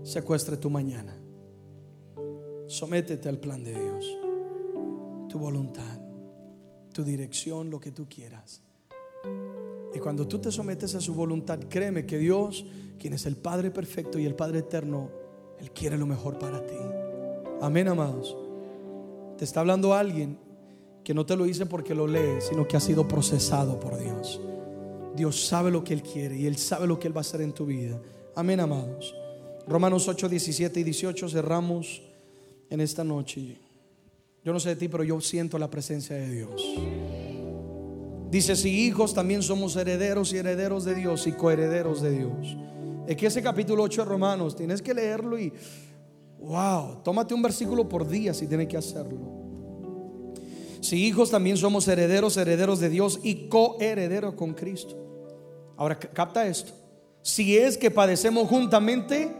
secuestre tu mañana. Sométete al plan de Dios, tu voluntad, dirección, lo que tú quieras. Y cuando tú te sometes a su voluntad, créeme que Dios, quien es el Padre perfecto y el Padre eterno, Él quiere lo mejor para ti. Amén, amados. Te está hablando alguien que no te lo dice porque lo lee, sino que ha sido procesado por Dios. Dios sabe lo que Él quiere y Él sabe lo que Él va a hacer en tu vida. Amén, amados. Romanos 8, 17 y 18 cerramos en esta noche. Yo no sé de ti, pero yo siento la presencia de Dios. Dice, si hijos también somos herederos y herederos de Dios y coherederos de Dios. Es que ese capítulo 8 de Romanos, tienes que leerlo y, wow, tómate un versículo por día si tienes que hacerlo. Si hijos también somos herederos, herederos de Dios y coherederos con Cristo. Ahora capta esto. Si es que padecemos juntamente,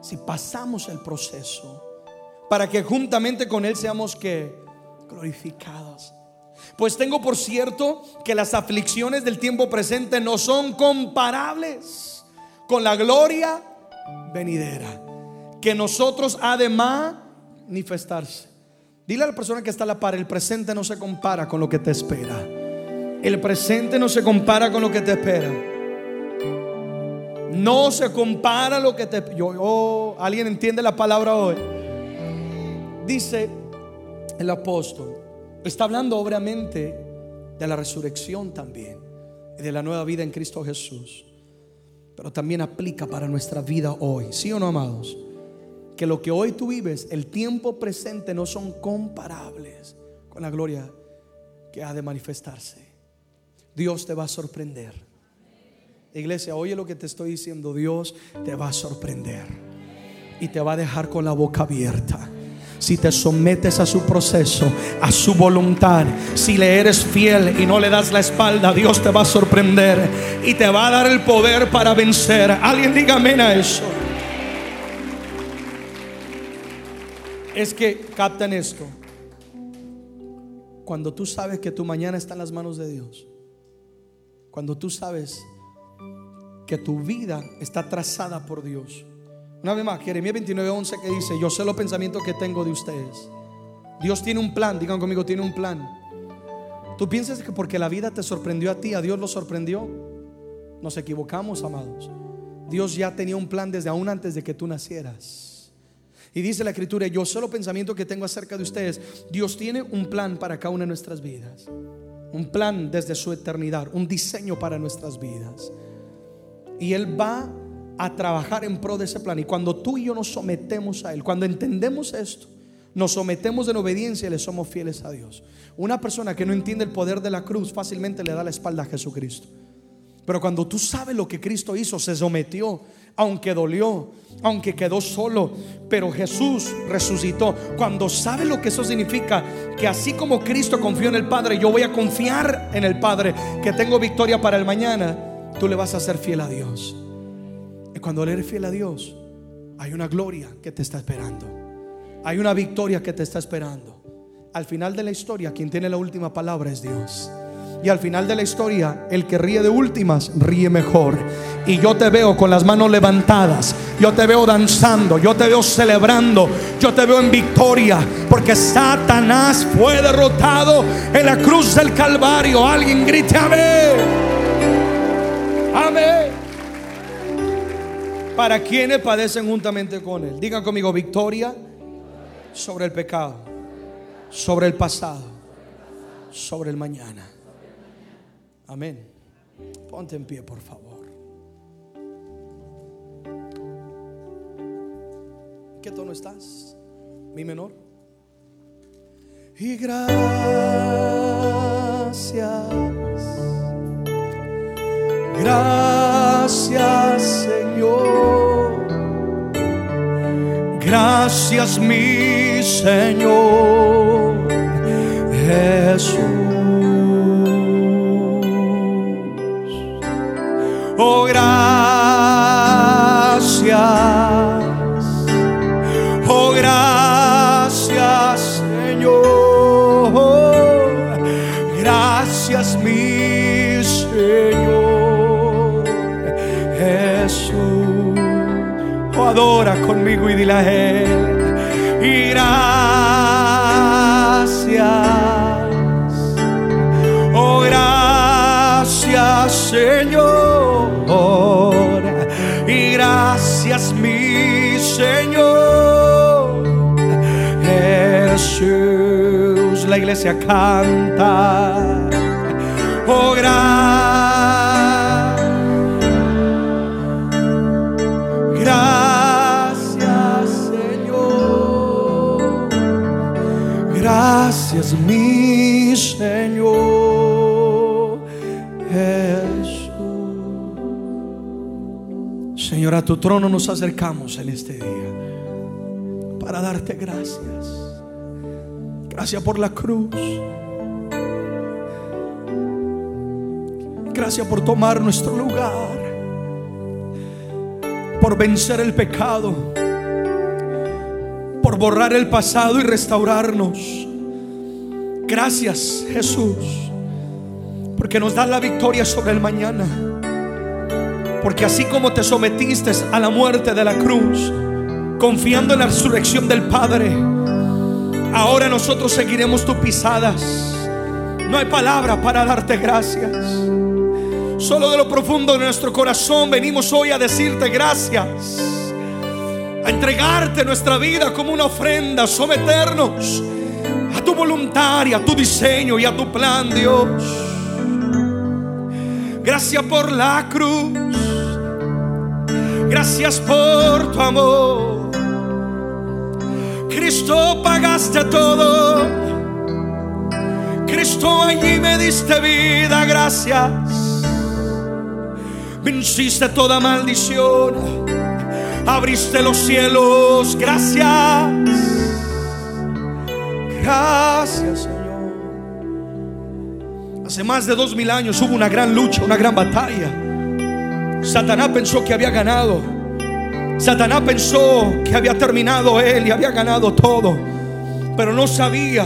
si pasamos el proceso, para que juntamente con Él seamos glorificados. Pues tengo por cierto que las aflicciones del tiempo presente no son comparables con la gloria venidera que nosotros ha de manifestarse. Dile a la persona que está a la par, el presente no se compara con lo que te espera. El presente no se compara con lo que te espera. No se compara lo que te yo, alguien entiende la palabra hoy. Dice el apóstol, está hablando obviamente de la resurrección también y de la nueva vida en Cristo Jesús. Pero también aplica para nuestra vida hoy, ¿sí o no, amados? que lo que hoy tú vives, el tiempo presente, no son comparables con la gloria que ha de manifestarse. Dios te va a sorprender. Iglesia, oye lo que te estoy diciendo. Dios te va a sorprender y te va a dejar con la boca abierta. Si te sometes a su proceso, a su voluntad, si le eres fiel y no le das la espalda, Dios te va a sorprender y te va a dar el poder para vencer. Alguien diga amén a eso. es que captan esto. Cuando tú sabes que tu mañana está en las manos de Dios, cuando tú sabes que tu vida está trazada por Dios. Una vez más, Jeremías 29:11 que dice, yo sé los pensamientos que tengo de ustedes. Dios tiene un plan, digan conmigo, tiene un plan. Tú piensas que porque la vida te sorprendió a ti, a Dios lo sorprendió. Nos equivocamos, amados. Dios ya tenía un plan desde aún antes de que tú nacieras. Y dice la escritura, yo sé los pensamientos que tengo acerca de ustedes. Dios tiene un plan para cada una de nuestras vidas. Un plan desde su eternidad, un diseño para nuestras vidas. Y Él va a trabajar en pro de ese plan. Y cuando tú y yo nos sometemos a Él, cuando entendemos esto, nos sometemos en obediencia y le somos fieles a Dios. Una persona que no entiende el poder de la cruz fácilmente le da la espalda a Jesucristo. Pero cuando tú sabes lo que Cristo hizo, se sometió, aunque dolió, aunque quedó solo, pero Jesús resucitó. Cuando sabe lo que eso significa, que así como Cristo confió en el Padre, yo voy a confiar en el Padre, que tengo victoria para el mañana, tú le vas a ser fiel a Dios. Cuando eres fiel a Dios, hay una gloria que te está esperando. Hay una victoria que te está esperando. Al final de la historia, quien tiene la última palabra es Dios. Y al final de la historia, el que ríe de últimas, ríe mejor. Y yo te veo con las manos levantadas. Yo te veo danzando. Yo te veo celebrando. Yo te veo en victoria. Porque Satanás fue derrotado en la cruz del Calvario. Alguien grite amén. Amén. Para quienes padecen juntamente con Él. Digan conmigo victoria sobre el pecado. Sobre el pasado. Sobre el mañana. Amén. Ponte en pie, por favor. ¿Qué tono estás? Mi menor. Y gracias, gracias Señor, Gracias mi Señor Jesús. Oh, gracias. Oh, gracias Señor. Gracias mi Señor Jesús. Oh, adora conmigo y dile a Él. Iglesia canta. Oh, gracias. Gracias, Señor. Gracias, mi Señor. Jesús. Señor, a tu trono nos acercamos en este día para darte gracias. Gracias por la cruz. Gracias por tomar nuestro lugar. Por vencer el pecado. Por borrar el pasado y restaurarnos. Gracias Jesús. Porque nos da la victoria sobre el mañana. Porque así como te sometiste a la muerte de la cruz, confiando en la resurrección del Padre, ahora nosotros seguiremos tus pisadas. No hay palabra para darte gracias. Solo de lo profundo de nuestro corazón venimos hoy a decirte gracias. A entregarte nuestra vida como una ofrenda, someternos a tu voluntad y a tu diseño y a tu plan, Dios. Gracias por la cruz. Gracias por tu amor. Cristo pagaste todo. Cristo allí me diste vida, gracias. Venciste toda maldición. Abriste los cielos, gracias. Gracias, Señor. Hace más de dos mil años hubo una gran lucha, una gran batalla. Satanás pensó que había ganado. Satanás pensó que había terminado él y había ganado todo. Pero no sabía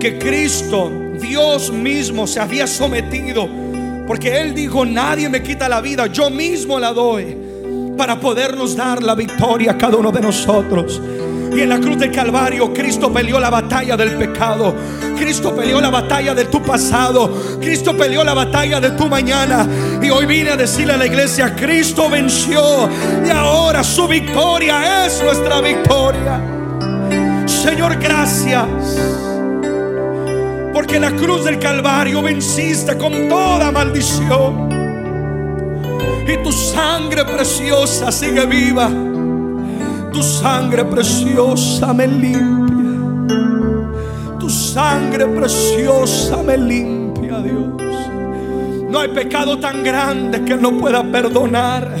que Cristo, Dios mismo, se había sometido. Porque Él dijo, nadie me quita la vida, yo mismo la doy. Para podernos dar la victoria a cada uno de nosotros. Y en la cruz del Calvario Cristo peleó la batalla del pecado. Cristo peleó la batalla de tu pasado. Cristo peleó la batalla de tu mañana. Y hoy vine a decirle a la iglesia, Cristo venció. Y ahora su victoria es nuestra victoria. Señor, gracias. Porque en la cruz del Calvario venciste con toda maldición. Y tu sangre preciosa sigue viva. Tu sangre preciosa me limpia. Tu sangre preciosa me limpia, Dios. No hay pecado tan grande que no pueda perdonar.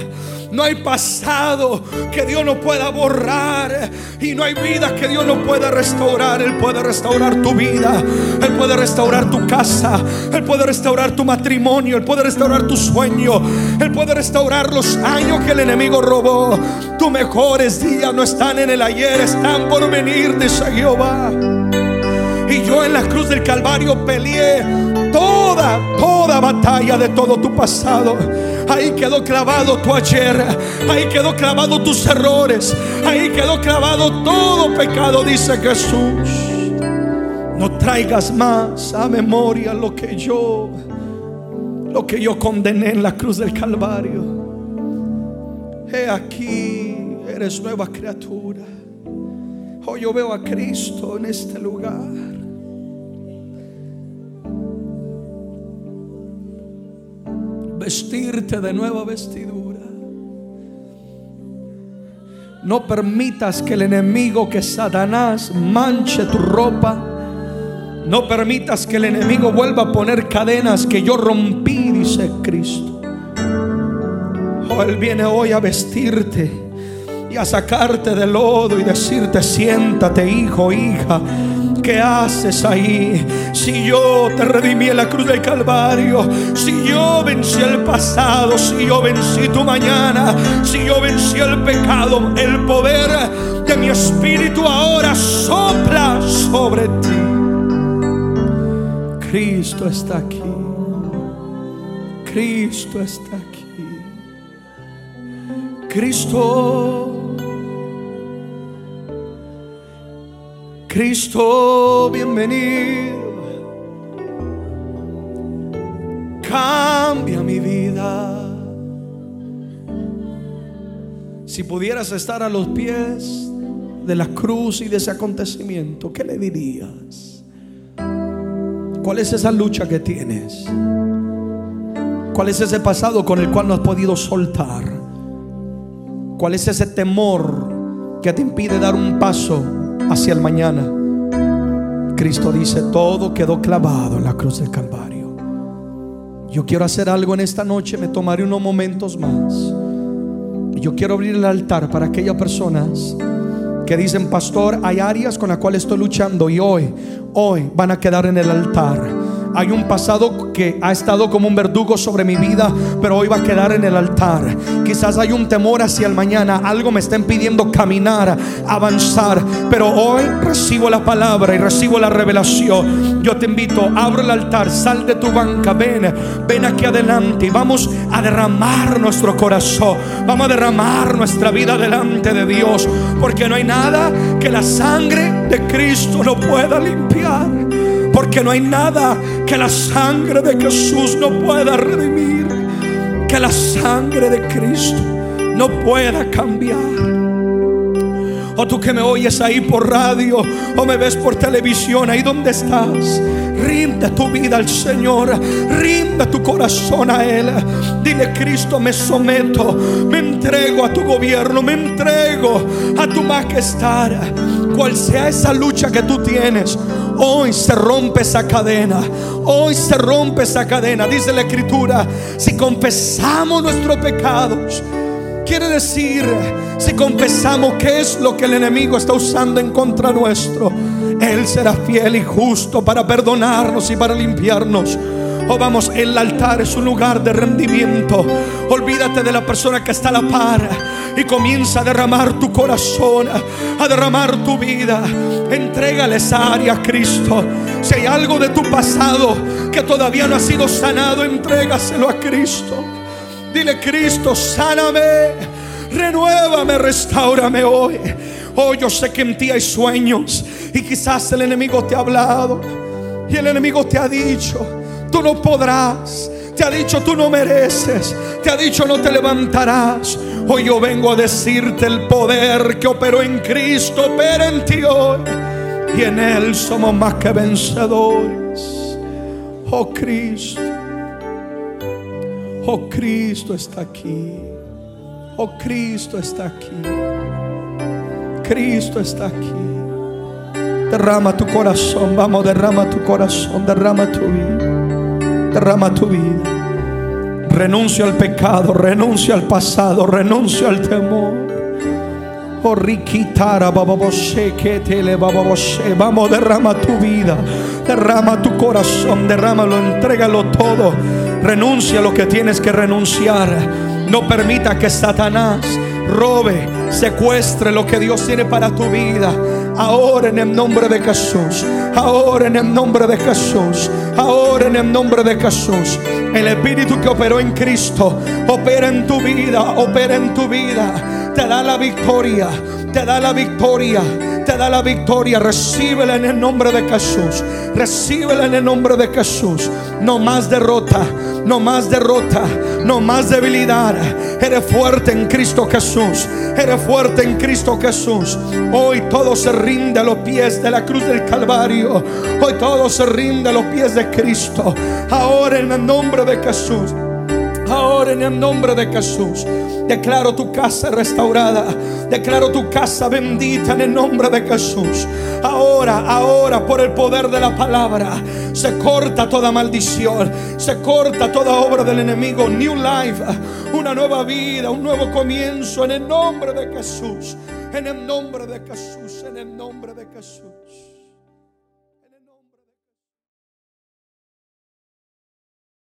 No hay pasado que Dios no pueda borrar. Y no hay vida que Dios no pueda restaurar. Él puede restaurar tu vida. Él puede restaurar tu casa. Él puede restaurar tu matrimonio. Él puede restaurar tu sueño. Él puede restaurar los años que el enemigo robó. Tus mejores días no están en el ayer, están por venir, dice Jehová. Yo en la cruz del Calvario peleé toda, toda batalla de todo tu pasado. Ahí quedó clavado tu ayer. Ahí quedó clavado tus errores. Ahí quedó clavado todo pecado, dice Jesús. No traigas más a memoria lo que yo, lo que yo condené en la cruz del Calvario. He aquí, eres nueva criatura. Hoy yo veo a Cristo en este lugar. Vestirte de nueva vestidura. No permitas que el enemigo, que Satanás, manche tu ropa. No permitas que el enemigo vuelva a poner cadenas que yo rompí, dice Cristo. Oh, Él viene hoy a vestirte y a sacarte del lodo y decirte, siéntate hijo, hija, ¿qué haces ahí? Si yo te redimí en la cruz del Calvario, si yo vencí el pasado, si yo vencí tu mañana, si yo vencí el pecado, el poder de mi espíritu ahora sopla sobre ti. Cristo está aquí. Cristo está aquí. Cristo. Cristo, bienvenido. Cambia mi vida. Si pudieras estar a los pies de la cruz y de ese acontecimiento, ¿qué le dirías? ¿Cuál es esa lucha que tienes? ¿Cuál es ese pasado con el cual no has podido soltar? ¿Cuál es ese temor que te impide dar un paso hacia el mañana? Cristo dice, todo quedó clavado en la cruz del Calvario. Yo quiero hacer algo en esta noche, me tomaré unos momentos más. Yo quiero abrir el altar para aquellas personas que dicen, pastor, hay áreas con las cuales estoy luchando y hoy, hoy van a quedar en el altar. Hay un pasado que ha estado como un verdugo sobre mi vida, pero hoy va a quedar en el altar. Quizás hay un temor hacia el mañana, algo me está impidiendo caminar, avanzar, pero hoy recibo la palabra y recibo la revelación. Yo te invito, abro el altar, sal de tu banca, ven, ven aquí adelante y vamos a derramar nuestro corazón, vamos a derramar nuestra vida delante de Dios, porque no hay nada que la sangre de Cristo no pueda limpiar. Porque no hay nada que la sangre de Jesús no pueda redimir. Que la sangre de Cristo no pueda cambiar. O tú que me oyes ahí por radio o me ves por televisión, ahí donde estás. Rinde tu vida al Señor, rinde tu corazón a Él. Dile, Cristo, me someto, me entrego a tu gobierno, me entrego a tu majestad. Cual sea esa lucha que tú tienes, hoy se rompe esa cadena. Hoy se rompe esa cadena. Dice la Escritura, si confesamos nuestros pecados, quiere decir, si confesamos qué es lo que el enemigo está usando en contra nuestro, Él será fiel y justo para perdonarnos y para limpiarnos. Oh, vamos, el altar es un lugar de rendimiento. Olvídate de la persona que está a la par y comienza a derramar tu corazón, a derramar tu vida. Entrégale esa área a Cristo. Si hay algo de tu pasado que todavía no ha sido sanado, entrégaselo a Cristo. Dile, Cristo, sáname, renuévame, restaurame hoy. Oh, yo sé que en ti hay sueños y quizás el enemigo te ha hablado y el enemigo te ha dicho, tú no podrás. Te ha dicho, tú no mereces. Te ha dicho, no te levantarás. Hoy yo vengo a decirte el poder que operó en Cristo, opera en ti hoy. Y en Él somos más que vencedores. Oh Cristo. Oh Cristo está aquí. Oh Cristo está aquí. Cristo está aquí. Derrama tu corazón, vamos, derrama tu corazón, derrama tu vida. Derrama tu vida. Renuncio al pecado, renuncio al pasado, renuncio al temor. Oh. Vamos, derrama tu vida, derrama tu corazón, derrámalo, entrégalo todo. Renuncia a lo que tienes que renunciar. No permita que Satanás robe, secuestre lo que Dios tiene para tu vida. Ahora en el nombre de Jesús. Ahora en el nombre de Jesús. Ahora en el nombre de Jesús. El Espíritu que operó en Cristo opera en tu vida, opera en tu vida. Te da la victoria, te da la victoria, te da la victoria. Recíbela en el nombre de Jesús. Recíbela en el nombre de Jesús. No más derrota, no más derrota, no más debilidad. Eres fuerte en Cristo Jesús. Eres fuerte en Cristo Jesús. Hoy todo se rinde a los pies de la cruz del Calvario. Hoy todo se rinde a los pies de Cristo. Ahora en el nombre de Jesús. Ahora en el nombre de Jesús. Declaro tu casa restaurada. Declaro tu casa bendita en el nombre de Jesús. Ahora, ahora, por el poder de la palabra, se corta toda maldición. Se corta toda obra del enemigo. New life, una nueva vida, un nuevo comienzo en el nombre de Jesús. En el nombre de Jesús, en el nombre de Jesús.